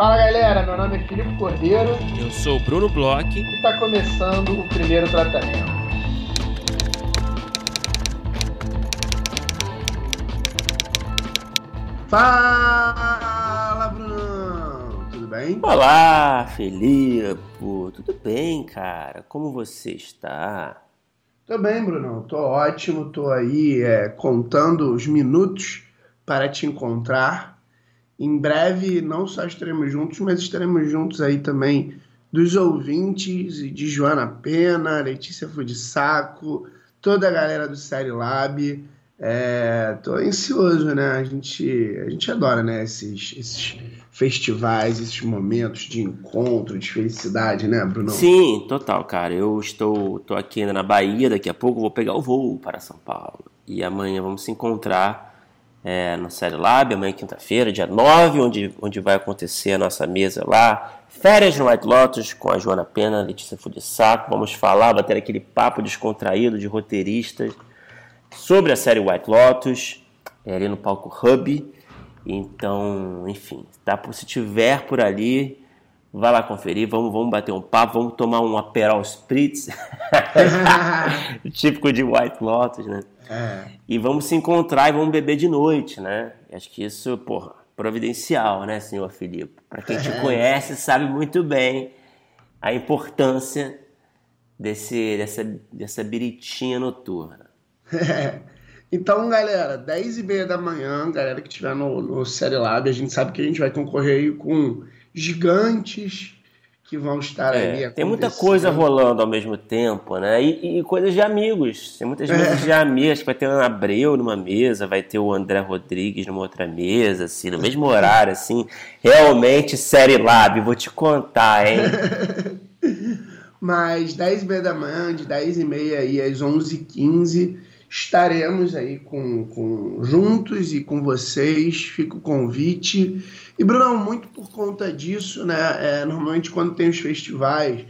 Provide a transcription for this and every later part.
Fala galera, meu nome é Filipe Cordeiro. Eu sou o Bruno Bloch. E está começando o primeiro tratamento. Fala, Bruno! Tudo bem? Olá, Felipe! Tudo bem, cara? Como você está? Tô bem, Bruno. Tô ótimo. Tô aí é, contando os minutos para te encontrar. Em breve, não só estaremos juntos, mas estaremos juntos aí também dos ouvintes de Joana Pena, Letícia Fudissaco, toda a galera do Série Lab. É, tô ansioso, né? A gente, a gente adora, né? Esses, esses festivais, esses momentos de encontro, de felicidade, né, Bruno? Sim, total, cara. Eu estou tô aqui ainda na Bahia, daqui a pouco vou pegar o voo para São Paulo. E amanhã vamos se encontrar é, no Série Lab, amanhã quinta-feira, dia 9, onde, onde vai acontecer a nossa mesa lá. Férias no White Lotus com a Joana Pena, Letícia Fudissaco. Vamos falar, bater aquele papo descontraído de roteiristas sobre a série White Lotus, é, ali no palco Hub. Então, enfim, tá, se tiver por ali, vai lá conferir, vamos, vamos bater um papo, vamos tomar um Aperol Spritz, típico de White Lotus, né? É. E vamos se encontrar e vamos beber de noite, né? Acho que isso, porra, providencial, né, senhor Filipe? Para quem te é. conhece, sabe muito bem a importância desse, dessa, dessa biritinha noturna. É. Então, galera, 10 e meia da manhã, galera que estiver no, no Série Lab, a gente sabe que a gente vai concorrer aí com gigantes que vão estar é, ali Tem muita coisa rolando ao mesmo tempo, né? E, e coisas de amigos. Tem muitas é. de amigos. Vai ter o Abreu numa mesa, vai ter o André Rodrigues numa outra mesa, assim, no mesmo horário, assim. Realmente, Série Lab, vou te contar, hein? Mas 10 e meia da manhã, de 10 e meia aí às 11h15 estaremos aí com, com juntos e com vocês. Fica o convite. E, Bruno, muito por conta disso, né? É, normalmente quando tem os festivais,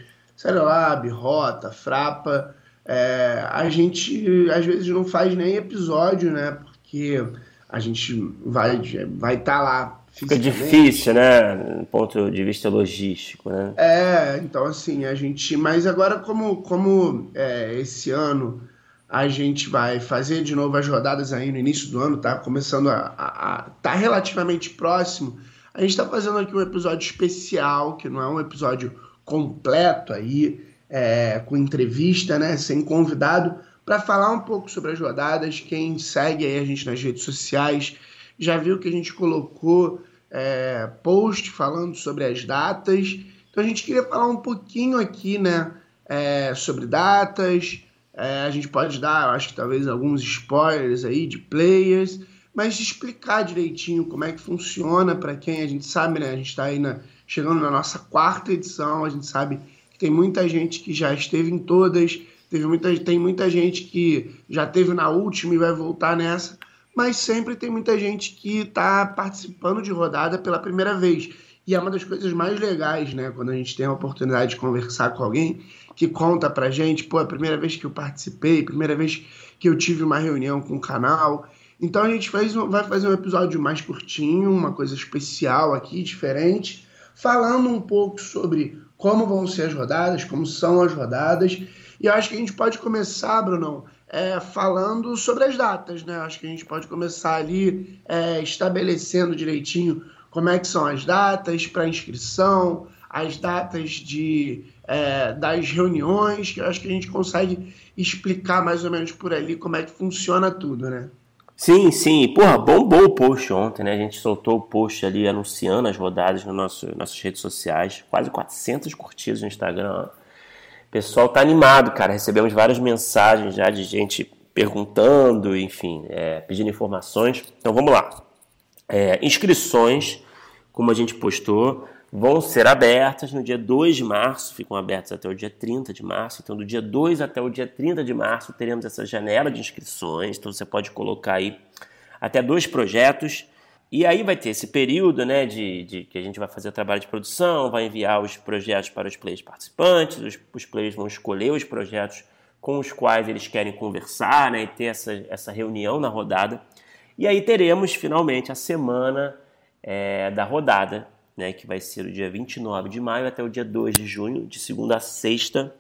Lab, Rota, Frapa, é, a gente às vezes não faz nem episódio, né? Porque a gente vai vai estar tá lá Fica difícil, né? Do ponto de vista logístico, né? É, então assim, a gente. Mas agora, como, como é, esse ano a gente vai fazer de novo as rodadas aí no início do ano, tá? Começando a, a, a tá relativamente próximo. A gente está fazendo aqui um episódio especial, que não é um episódio completo aí, é, com entrevista, né? Sem convidado, para falar um pouco sobre as rodadas. Quem segue aí a gente nas redes sociais já viu que a gente colocou é, post falando sobre as datas. Então a gente queria falar um pouquinho aqui, né? É, sobre datas é, a gente pode dar, acho que talvez alguns spoilers aí de players, mas explicar direitinho como é que funciona para quem a gente sabe, né? A gente está aí na, chegando na nossa quarta edição, a gente sabe que tem muita gente que já esteve em todas, teve muita, tem muita gente que já teve na última e vai voltar nessa, mas sempre tem muita gente que está participando de rodada pela primeira vez. E é uma das coisas mais legais, né? Quando a gente tem a oportunidade de conversar com alguém que conta pra gente, pô, é a primeira vez que eu participei, primeira vez que eu tive uma reunião com o canal. Então a gente faz, vai fazer um episódio mais curtinho, uma coisa especial aqui, diferente, falando um pouco sobre como vão ser as rodadas, como são as rodadas. E acho que a gente pode começar, Brunão, é, falando sobre as datas, né? Acho que a gente pode começar ali é, estabelecendo direitinho como é que são as datas para inscrição, as datas de, é, das reuniões, que eu acho que a gente consegue explicar mais ou menos por ali como é que funciona tudo, né? Sim, sim. Porra, bombou o post ontem, né? A gente soltou o post ali anunciando as rodadas nas nosso, nossas redes sociais. Quase 400 curtidas no Instagram. O pessoal tá animado, cara. Recebemos várias mensagens já de gente perguntando, enfim, é, pedindo informações. Então vamos lá. É, inscrições, como a gente postou, vão ser abertas no dia 2 de março, ficam abertas até o dia 30 de março. Então, do dia 2 até o dia 30 de março, teremos essa janela de inscrições. Então, você pode colocar aí até dois projetos. E aí vai ter esse período né, de, de que a gente vai fazer o trabalho de produção, vai enviar os projetos para os players participantes, os, os players vão escolher os projetos com os quais eles querem conversar né, e ter essa, essa reunião na rodada. E aí teremos finalmente a semana é, da rodada, né, que vai ser o dia 29 de maio até o dia 2 de junho, de segunda a sexta.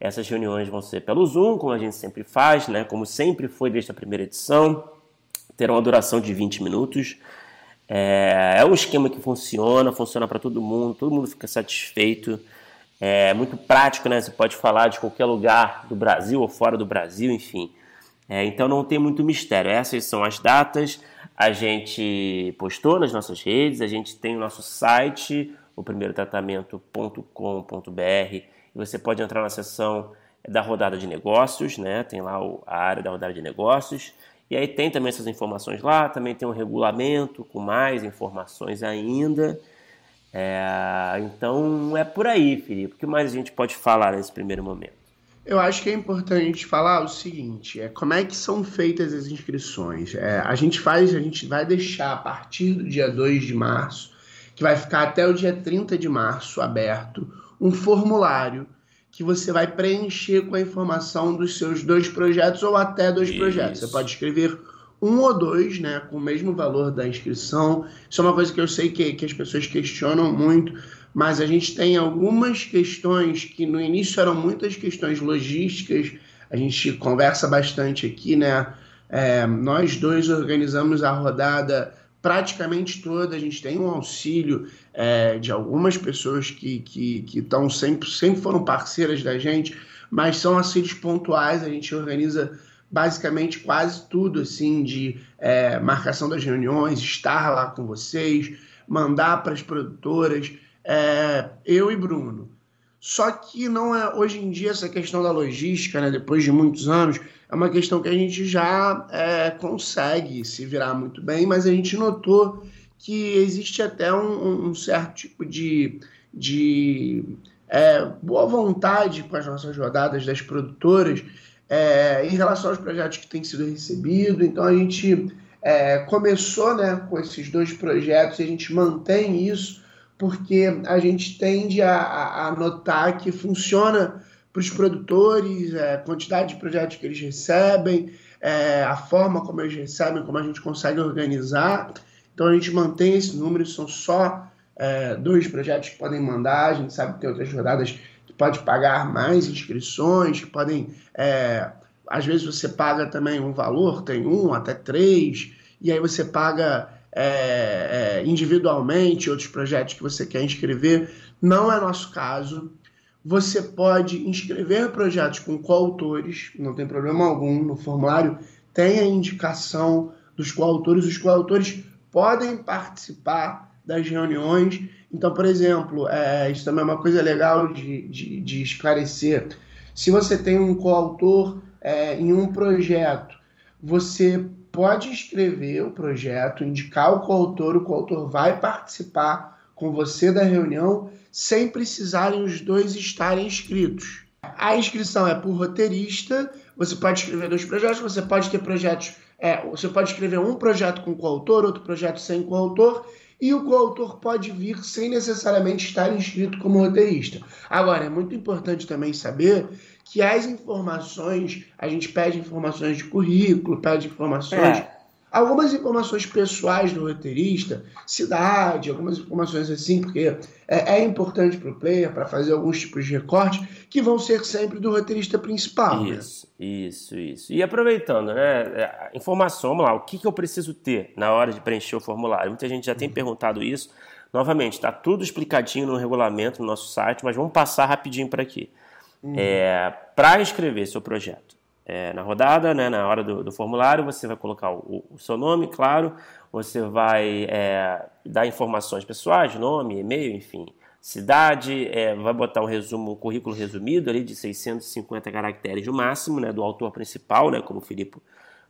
Essas reuniões vão ser pelo Zoom, como a gente sempre faz, né, como sempre foi desde a primeira edição. Terão uma duração de 20 minutos. É, é um esquema que funciona, funciona para todo mundo, todo mundo fica satisfeito. É muito prático, né? Você pode falar de qualquer lugar do Brasil ou fora do Brasil, enfim. É, então não tem muito mistério. Essas são as datas. A gente postou nas nossas redes, a gente tem o nosso site, o primeirotratamento.com.br. E você pode entrar na seção da rodada de negócios, né? Tem lá a área da rodada de negócios. E aí tem também essas informações lá, também tem um regulamento com mais informações ainda. É, então é por aí, Felipe. O que mais a gente pode falar nesse primeiro momento? Eu acho que é importante falar o seguinte: é como é que são feitas as inscrições. É, a gente faz, a gente vai deixar a partir do dia 2 de março, que vai ficar até o dia 30 de março aberto, um formulário que você vai preencher com a informação dos seus dois projetos ou até dois Isso. projetos. Você pode escrever um ou dois, né, com o mesmo valor da inscrição. Isso é uma coisa que eu sei que, que as pessoas questionam muito mas a gente tem algumas questões que no início eram muitas questões logísticas, a gente conversa bastante aqui, né? É, nós dois organizamos a rodada praticamente toda, a gente tem um auxílio é, de algumas pessoas que que, que tão sempre, sempre foram parceiras da gente, mas são auxílios pontuais, a gente organiza basicamente quase tudo, assim, de é, marcação das reuniões, estar lá com vocês, mandar para as produtoras, é, eu e Bruno. Só que não é hoje em dia essa questão da logística, né, depois de muitos anos, é uma questão que a gente já é, consegue se virar muito bem, mas a gente notou que existe até um, um certo tipo de, de é, boa vontade com as nossas rodadas das produtoras é, em relação aos projetos que têm sido recebidos. Então a gente é, começou né, com esses dois projetos e a gente mantém isso porque a gente tende a, a notar que funciona para os produtores, é, a quantidade de projetos que eles recebem, é, a forma como eles recebem, como a gente consegue organizar. Então a gente mantém esse número, são só é, dois projetos que podem mandar, a gente sabe que tem outras rodadas que pode pagar mais inscrições, que podem. É, às vezes você paga também um valor, tem um até três, e aí você paga é, é, individualmente, outros projetos que você quer inscrever. Não é nosso caso. Você pode inscrever projetos com coautores, não tem problema algum. No formulário tem a indicação dos coautores. Os coautores podem participar das reuniões. Então, por exemplo, é, isso também é uma coisa legal de, de, de esclarecer. Se você tem um coautor é, em um projeto, você pode escrever o projeto, indicar o coautor, o coautor vai participar com você da reunião sem precisarem os dois estarem inscritos. A inscrição é por roteirista, você pode escrever dois projetos, você pode ter projetos, é, você pode escrever um projeto com coautor, outro projeto sem coautor, e o coautor pode vir sem necessariamente estar inscrito como roteirista. Agora, é muito importante também saber que as informações, a gente pede informações de currículo, pede informações. É. Algumas informações pessoais do roteirista, cidade, algumas informações assim, porque é, é importante para o player, para fazer alguns tipos de recorte, que vão ser sempre do roteirista principal. Né? Isso, né? isso, isso. E aproveitando, né? É, informação, vamos lá, o que, que eu preciso ter na hora de preencher o formulário? Muita gente já tem uhum. perguntado isso. Novamente, está tudo explicadinho no regulamento no nosso site, mas vamos passar rapidinho para aqui. Uhum. É, para escrever seu projeto. É, na rodada, né, na hora do, do, formulário, você vai colocar o, o seu nome, claro, você vai é, dar informações pessoais, nome, e-mail, enfim, cidade, é, vai botar um resumo, um currículo resumido ali de 650 caracteres no máximo, né, do autor principal, né, como o Filipe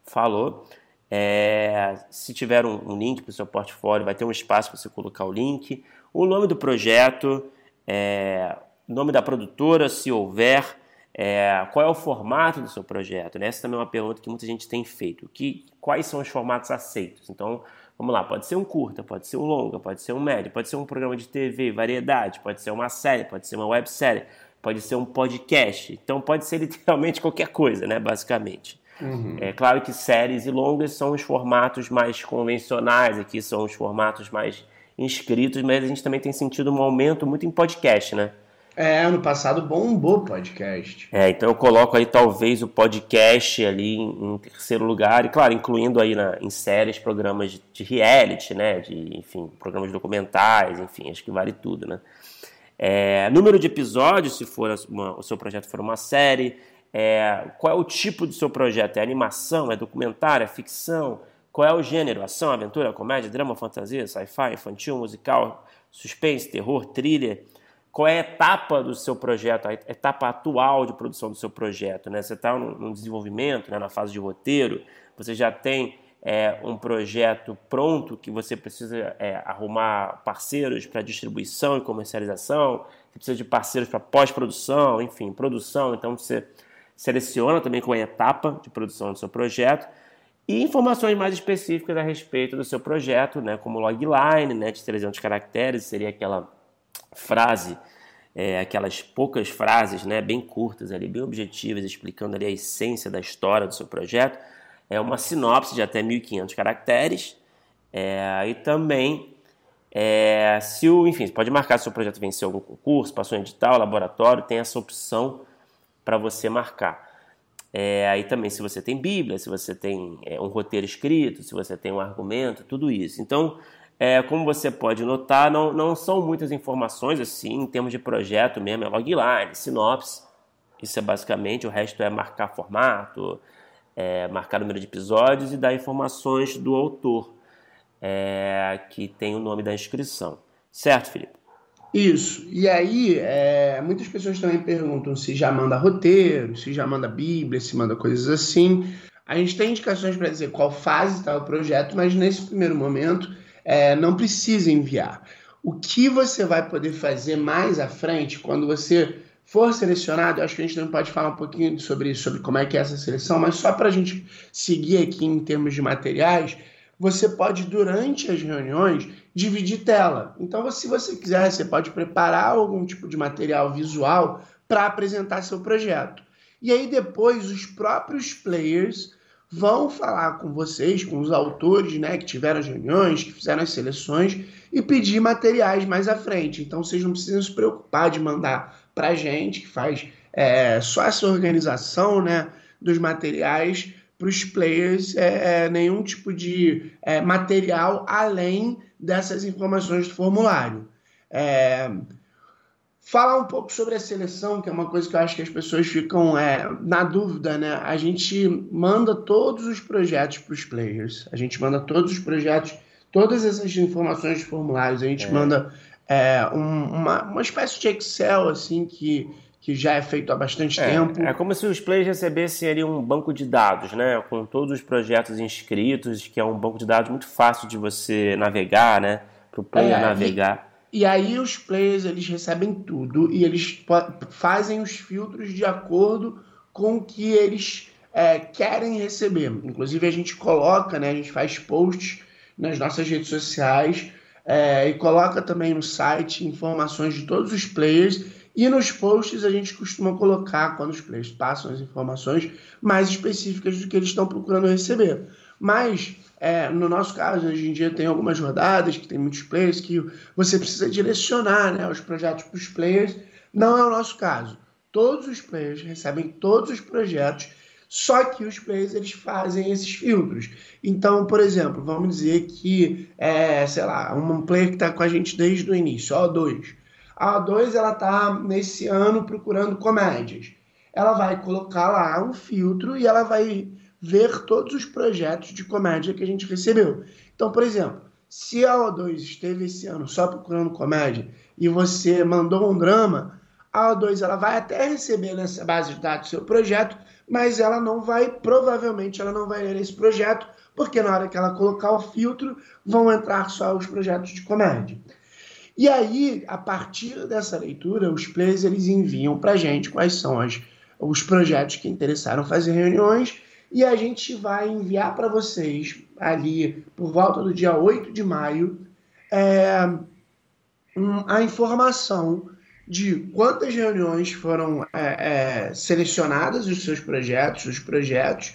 falou. É, se tiver um, um link para o seu portfólio, vai ter um espaço para você colocar o link, o nome do projeto, é, nome da produtora, se houver, é, qual é o formato do seu projeto? Né? Essa também é uma pergunta que muita gente tem feito. Que, quais são os formatos aceitos? Então, vamos lá, pode ser um curta, pode ser um longa, pode ser um médio, pode ser um programa de TV, variedade, pode ser uma série, pode ser uma websérie, pode ser um podcast. Então, pode ser literalmente qualquer coisa, né? basicamente. Uhum. É claro que séries e longas são os formatos mais convencionais, aqui são os formatos mais inscritos, mas a gente também tem sentido um aumento muito em podcast, né? É, ano passado bombou podcast. É, então eu coloco aí talvez o podcast ali em, em terceiro lugar, e claro, incluindo aí na, em séries, programas de, de, reality, né? De, enfim, programas documentais, enfim, acho que vale tudo, né? É, número de episódios, se for uma, o seu projeto for uma série, é, qual é o tipo do seu projeto? É animação, é documentário, é ficção? Qual é o gênero? Ação, aventura, comédia, drama, fantasia, sci-fi, infantil, musical, suspense, terror, thriller? Qual é a etapa do seu projeto, a etapa atual de produção do seu projeto. Né? Você está no, desenvolvimento, né? na fase de roteiro, você já tem é, um projeto pronto que você precisa é, arrumar parceiros para distribuição e comercialização, você precisa de parceiros para pós-produção, enfim, produção. Então você seleciona também qual é a etapa de produção do seu projeto e informações mais específicas a respeito do seu projeto, né, como logline né, de 300 caracteres, seria aquela frase, é, aquelas poucas frases, né, bem curtas ali, bem objetivas, explicando ali a essência da história do seu projeto, é uma sinopse de até 1.500 caracteres, é, e também é, se o, enfim, pode marcar se o seu projeto venceu algum concurso, passou em edital, laboratório, tem essa opção para você marcar. É, aí também se você tem Bíblia, se você tem é, um roteiro escrito, se você tem um argumento, tudo isso. Então, é, como você pode notar, não, não são muitas informações assim em termos de projeto mesmo, é logline, sinopse. Isso é basicamente, o resto é marcar formato, é, marcar número de episódios e dar informações do autor, é, que tem o nome da inscrição. Certo, Felipe? Isso. E aí, é, muitas pessoas também perguntam se já manda roteiro, se já manda Bíblia, se manda coisas assim. A gente tem indicações para dizer qual fase está o projeto, mas nesse primeiro momento é, não precisa enviar. O que você vai poder fazer mais à frente, quando você for selecionado, acho que a gente não pode falar um pouquinho sobre isso, sobre como é que é essa seleção, mas só para a gente seguir aqui em termos de materiais, você pode, durante as reuniões, dividir tela. Então, se você quiser, você pode preparar algum tipo de material visual para apresentar seu projeto. E aí, depois, os próprios players vão falar com vocês, com os autores né, que tiveram as reuniões, que fizeram as seleções, e pedir materiais mais à frente. Então vocês não precisam se preocupar de mandar para a gente, que faz é, só essa organização né, dos materiais para os players, é, é, nenhum tipo de é, material além dessas informações do formulário. Falar um pouco sobre a seleção, que é uma coisa que eu acho que as pessoas ficam é, na dúvida, né? A gente manda todos os projetos para os players, a gente manda todos os projetos, todas essas informações de formulários, a gente é. manda é, um, uma, uma espécie de Excel, assim, que, que já é feito há bastante é, tempo. É como se os players recebessem ali um banco de dados, né? Com todos os projetos inscritos, que é um banco de dados muito fácil de você navegar, né? Para o player é, navegar. E aí os players eles recebem tudo e eles fazem os filtros de acordo com o que eles é, querem receber. Inclusive a gente coloca, né, a gente faz posts nas nossas redes sociais é, e coloca também no site informações de todos os players e nos posts a gente costuma colocar quando os players passam as informações mais específicas do que eles estão procurando receber. Mas é, no nosso caso, hoje em dia tem algumas rodadas que tem muitos players que você precisa direcionar né, os projetos para os players. Não é o nosso caso. Todos os players recebem todos os projetos, só que os players eles fazem esses filtros. Então, por exemplo, vamos dizer que é, sei lá, um player que está com a gente desde o início, a O2. A O2 ela está nesse ano procurando comédias. Ela vai colocar lá um filtro e ela vai ver todos os projetos de comédia que a gente recebeu. Então, por exemplo, se a O2 esteve esse ano só procurando comédia e você mandou um drama, a O2 ela vai até receber nessa base de dados seu projeto, mas ela não vai, provavelmente, ela não vai ler esse projeto, porque na hora que ela colocar o filtro, vão entrar só os projetos de comédia. E aí, a partir dessa leitura, os players eles enviam para gente quais são as, os projetos que interessaram fazer reuniões e a gente vai enviar para vocês ali por volta do dia 8 de maio é, um, a informação de quantas reuniões foram é, é, selecionadas os seus projetos, os projetos,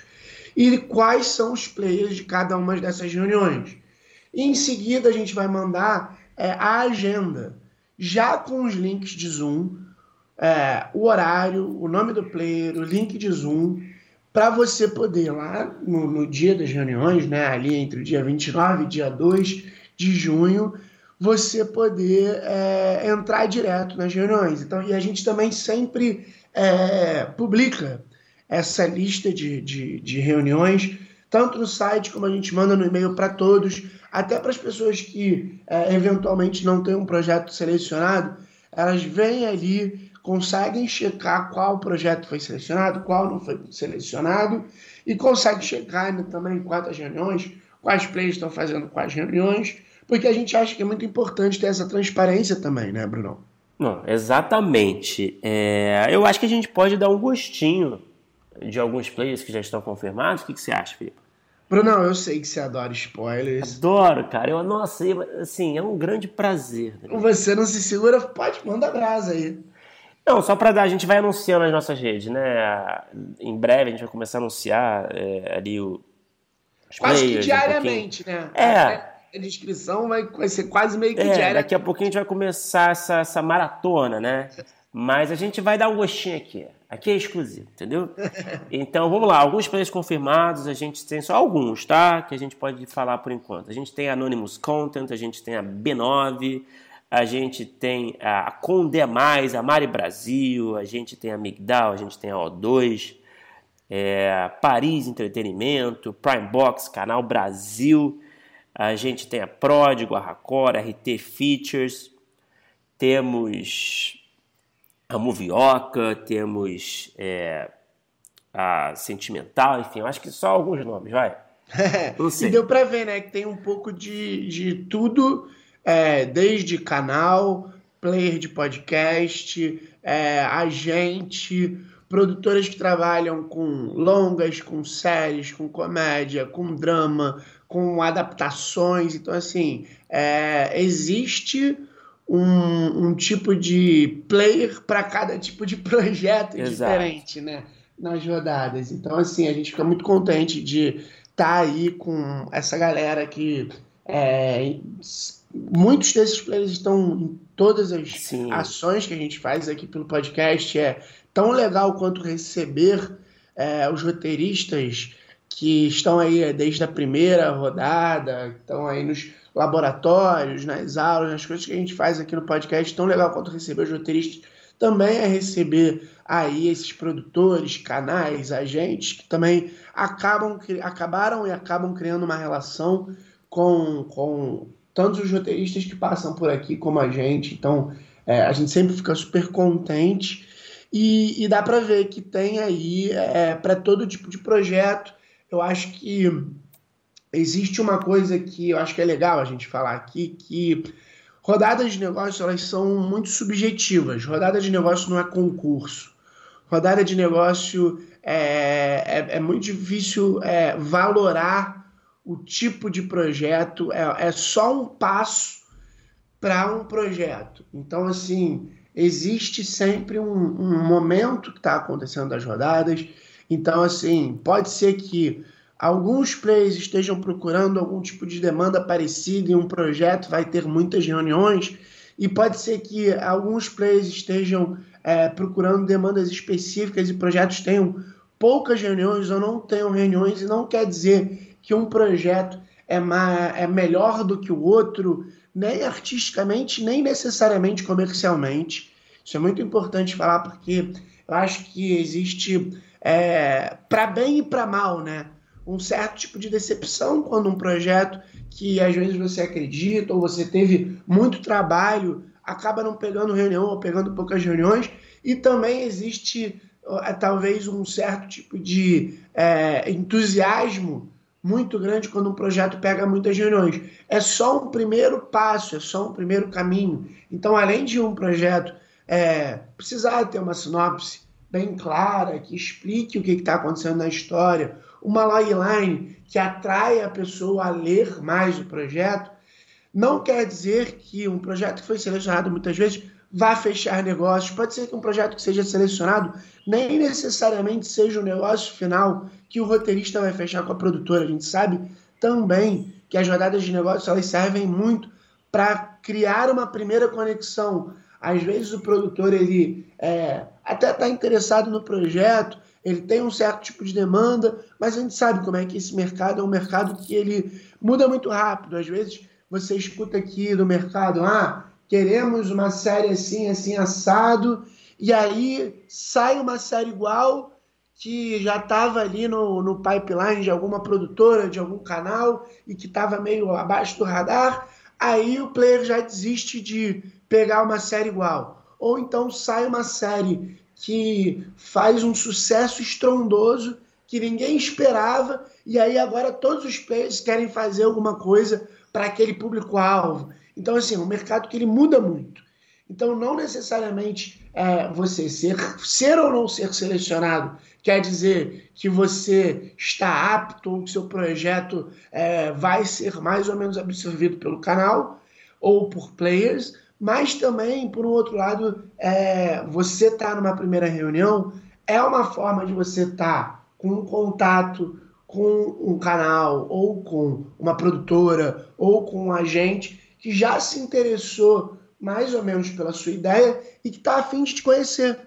e quais são os players de cada uma dessas reuniões. E em seguida a gente vai mandar é, a agenda, já com os links de Zoom, é, o horário, o nome do player, o link de Zoom, para você poder lá no, no, dia das reuniões, né, ali entre o dia 29 e dia 2 de junho, você poder é, entrar direto nas reuniões. Então, e a gente também sempre é, publica essa lista de, de, de reuniões, tanto no site como a gente manda no e-mail para todos, até para as pessoas que é, eventualmente não têm um projeto selecionado, elas vêm ali, conseguem checar qual projeto foi selecionado, qual não foi selecionado, e conseguem checar né, também quantas reuniões, quais players estão fazendo quais reuniões, porque a gente acha que é muito importante ter essa transparência também, né, Bruno? Não, exatamente. É, eu acho que a gente pode dar um gostinho de alguns players que já estão confirmados. O que, que você acha, Felipe? Bruno, eu sei que você adora spoilers. Adoro, cara. Eu, nossa, assim, é um grande prazer. Né? Você não se segura, pode, manda brasa aí. Não, só para dar, a gente vai anunciando nas nossas redes, né? Em breve a gente vai começar a anunciar é, ali o. Quase players, que diariamente, um né? É a descrição vai, vai ser quase meio que é, diária. Daqui a pouquinho a gente vai começar essa, essa maratona, né? Mas a gente vai dar um gostinho aqui. Aqui é exclusivo, entendeu? Então vamos lá, alguns players confirmados, a gente tem só alguns, tá? Que a gente pode falar por enquanto. A gente tem a Anonymous Content, a gente tem a B9, a gente tem a Conde Mais, a Mari Brasil, a gente tem a Migdal, a gente tem a O2, é, Paris Entretenimento, Prime Box, Canal Brasil. A gente tem a Pródigo, a Racor, a RT Features, temos a Movioca, temos é, a Sentimental, enfim, acho que só alguns nomes, vai. Sei. e deu para ver, né, que tem um pouco de, de tudo, é, desde canal, player de podcast, é, agente, produtoras que trabalham com longas, com séries, com comédia, com drama, com adaptações. Então, assim, é, existe um, um, tipo de player para cada tipo de projeto Exato. diferente, né? Nas rodadas. Então, assim, a gente fica muito contente de estar tá aí com essa galera que. É, muitos desses players estão em todas as Sim. ações que a gente faz aqui pelo podcast. É tão legal quanto receber é, os roteiristas que estão aí é, desde a primeira rodada, estão aí nos laboratórios, nas aulas, nas coisas que a gente faz aqui no podcast, tão legal quanto receber os roteiristas, também é receber aí esses produtores, canais, agentes que também acabam, acabaram e acabam criando uma relação com, com tantos os roteiristas que passam por aqui como a gente. Então, é, a gente sempre fica super contente e, e dá para ver que tem aí é, para todo tipo de projeto eu acho que existe uma coisa que eu acho que é legal a gente falar aqui, que rodadas de negócio elas são muito subjetivas. Rodada de negócio não é concurso. Rodada de negócio é, é, é muito difícil é, valorar o tipo de projeto, é, é só um passo para um projeto. Então, assim, existe sempre um, um momento que está acontecendo das rodadas, então, assim, pode ser que alguns players estejam procurando algum tipo de demanda parecida em um projeto, vai ter muitas reuniões, e pode ser que alguns players estejam é, procurando demandas específicas e projetos tenham poucas reuniões ou não tenham reuniões, e não quer dizer que um projeto é, é melhor do que o outro, nem artisticamente, nem necessariamente comercialmente. Isso é muito importante falar porque eu acho que existe é, para bem e para mal, né? Um certo tipo de decepção quando um projeto que às vezes você acredita ou você teve muito trabalho acaba não pegando reunião ou pegando poucas reuniões e também existe é, talvez um certo tipo de é, entusiasmo muito grande quando um projeto pega muitas reuniões. É só um primeiro passo, é só um primeiro caminho. Então, além de um projeto é, precisar ter uma sinopse, bem clara, que explique o que está acontecendo na história, uma logline que atrai a pessoa a ler mais o projeto, não quer dizer que um projeto que foi selecionado muitas vezes vá fechar negócios. Pode ser que um projeto que seja selecionado nem necessariamente seja o negócio final que o roteirista vai fechar com a produtora. A gente sabe também que as rodadas de negócios elas servem muito para criar uma primeira conexão. Às vezes o produtor ele é, até está interessado no projeto, ele tem um certo tipo de demanda, mas a gente sabe como é que esse mercado é um mercado que ele muda muito rápido. Às vezes você escuta aqui do mercado, ah, queremos uma série assim, assim, assado, e aí sai uma série igual que já estava ali no, no pipeline de alguma produtora, de algum canal, e que estava meio abaixo do radar, aí o player já desiste de pegar uma série igual. Ou então sai uma série que faz um sucesso estrondoso que ninguém esperava, e aí agora todos os players querem fazer alguma coisa para aquele público-alvo. Então, assim, é um mercado que ele muda muito. Então, não necessariamente é, você ser, ser ou não ser selecionado quer dizer que você está apto ou que seu projeto é, vai ser mais ou menos absorvido pelo canal ou por players, mas também, por um outro lado, é, você estar tá numa primeira reunião é uma forma de você estar tá com um contato com um canal, ou com uma produtora, ou com um agente que já se interessou mais ou menos pela sua ideia e que está afim de te conhecer.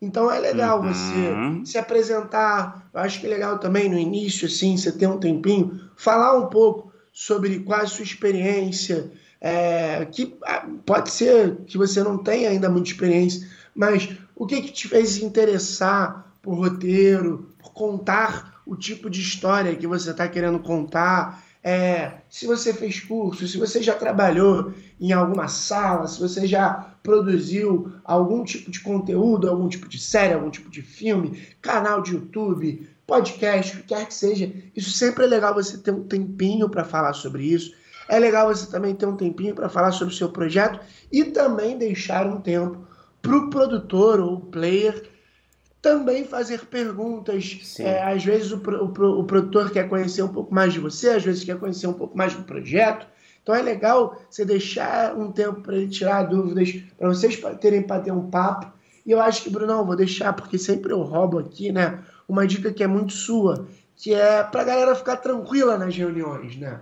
Então é legal uhum. você se apresentar. Eu acho que é legal também no início, assim, você ter um tempinho, falar um pouco sobre qual é a sua experiência, é, que ah, pode ser que você não tenha ainda muita experiência, mas o que, que te fez interessar por roteiro, por contar o tipo de história que você está querendo contar, é, se você fez curso, se você já trabalhou em alguma sala, se você já produziu algum tipo de conteúdo, algum tipo de série, algum tipo de filme, canal de YouTube, podcast, o que quer que seja, isso sempre é legal você ter um tempinho para falar sobre isso. É legal você também ter um tempinho para falar sobre o seu projeto e também deixar um tempo para o produtor ou player também fazer perguntas. É, às vezes o, o, o, produtor quer conhecer um pouco mais de você, às vezes quer conhecer um pouco mais do projeto. Então é legal você deixar um tempo para ele tirar dúvidas, para vocês terem para ter um papo. E eu acho que, Brunão, vou deixar, porque sempre eu roubo aqui, né? Uma dica que é muito sua, que é para a galera ficar tranquila nas reuniões, né?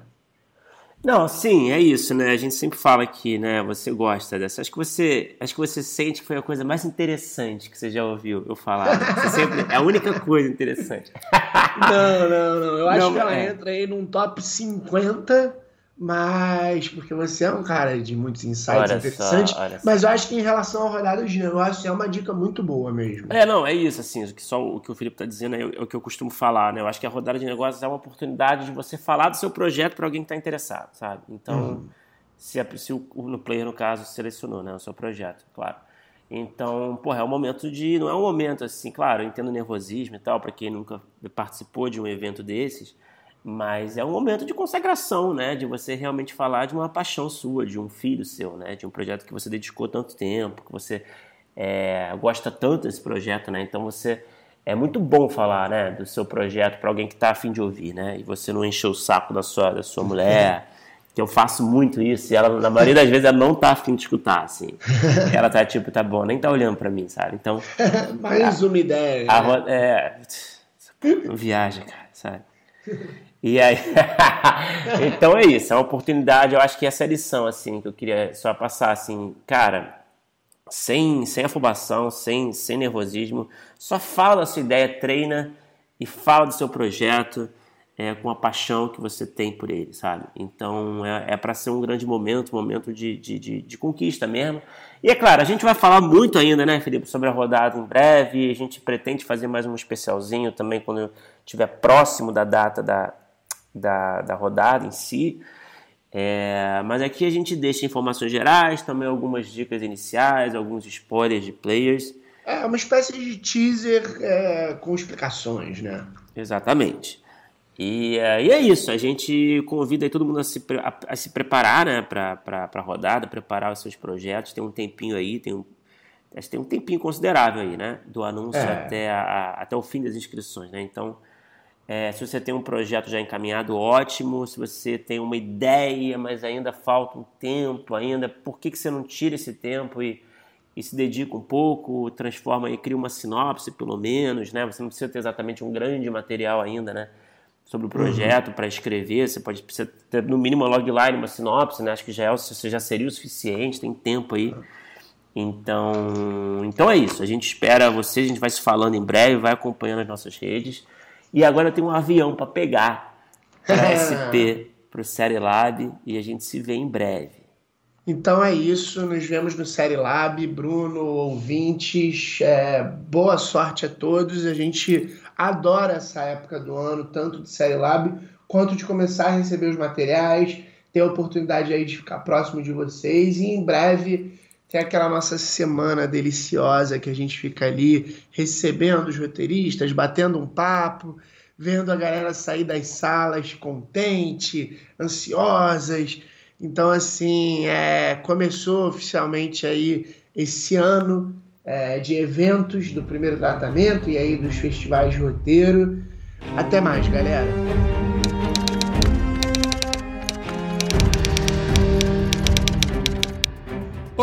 Não, sim, é isso, né? A gente sempre fala aqui, né? Você gosta dessa. Acho que você, acho que você sente que foi a coisa mais interessante que você já ouviu eu falar. Né? Você sempre é a única coisa interessante. Não, não, não. Eu acho não, que ela é. entra aí num top 50 mas porque você é um cara de muitos insights olha interessantes, só, mas eu acho que em relação à rodada de negócio é uma dica muito boa mesmo. É, não, é isso, assim, o que, só, o que o Felipe está dizendo é, é, o que eu costumo falar, né? Eu acho que a rodada de negócios é uma oportunidade de você falar do seu projeto para alguém que está interessado, sabe? Então, uhum. se o, no player, no caso, selecionou, né, o seu projeto, claro. Então, porra, é um momento de. Não é um momento assim, claro, eu entendo nervosismo e tal, para quem nunca participou de um evento desses mas é um momento de consagração, né? De você realmente falar de uma paixão sua, de um filho seu, né? De um projeto que você dedicou tanto tempo, que você é, gosta tanto desse projeto, né? Então você é muito bom falar, né, do seu projeto para alguém que está afim de ouvir, né? E você não encher o saco da sua da sua mulher. que eu faço muito isso, e ela, na maioria das vezes, ela não tá afim de escutar, assim. Ela tá tipo, tá bom, nem tá olhando para mim, sabe? Então. Mais a, uma ideia. A, né? é. Não viaja, cara, sabe? E aí, então é isso, é uma oportunidade, eu acho que essa é a lição, assim, que eu queria só passar, assim, cara, sem, sem afobação, sem, sem nervosismo, só fala da sua ideia, treina e fala do seu projeto é, com a paixão que você tem por ele, sabe? Então é, é para ser um grande momento, momento de, de, de, de, conquista mesmo. E é claro, a gente vai falar muito ainda, né, Felipe, sobre a rodada em breve. A gente pretende fazer mais um especialzinho também quando estiver próximo da data da, da, da rodada em si. É, mas aqui a gente deixa informações gerais, também algumas dicas iniciais, alguns spoilers de players. É uma espécie de teaser é, com explicações, né? Exatamente. E, é, e, é isso, a gente convida todo mundo a se, a, a se preparar né, para a rodada, preparar os seus projetos. Tem um tempinho aí, tem um, tem um tempinho considerável aí, né? Do anúncio é. até, a, até o fim das inscrições, né? Então, é, se você tem um projeto já encaminhado, ótimo. Se você tem uma ideia, mas ainda falta um tempo, ainda, por que, que você não tira esse tempo e, e se dedica um pouco, transforma e cria uma sinopse, pelo menos, né? Você não precisa ter exatamente um grande material ainda, né? sobre o projeto uhum. para escrever. Você pode precisar ter no mínimo uma logline, uma sinopse, né? Acho que já, é, já seria o suficiente, tem tempo aí. Então, então é isso. A gente espera vocês, a gente vai se falando em breve, vai acompanhando as nossas redes. E agora eu tenho um avião para pegar para SP, para o Série Lab, e a gente se vê em breve. Então é isso, nos vemos no Série Lab, Bruno, ouvintes, é, boa sorte a todos. A gente adora essa época do ano, tanto de Série Lab quanto de começar a receber os materiais, ter a oportunidade aí de ficar próximo de vocês e em breve ter aquela nossa semana deliciosa que a gente fica ali recebendo os roteiristas, batendo um papo, vendo a galera sair das salas contente, ansiosas então, assim, é, começou oficialmente aí esse ano é, de eventos do primeiro tratamento e aí dos festivais de roteiro. Até mais, galera!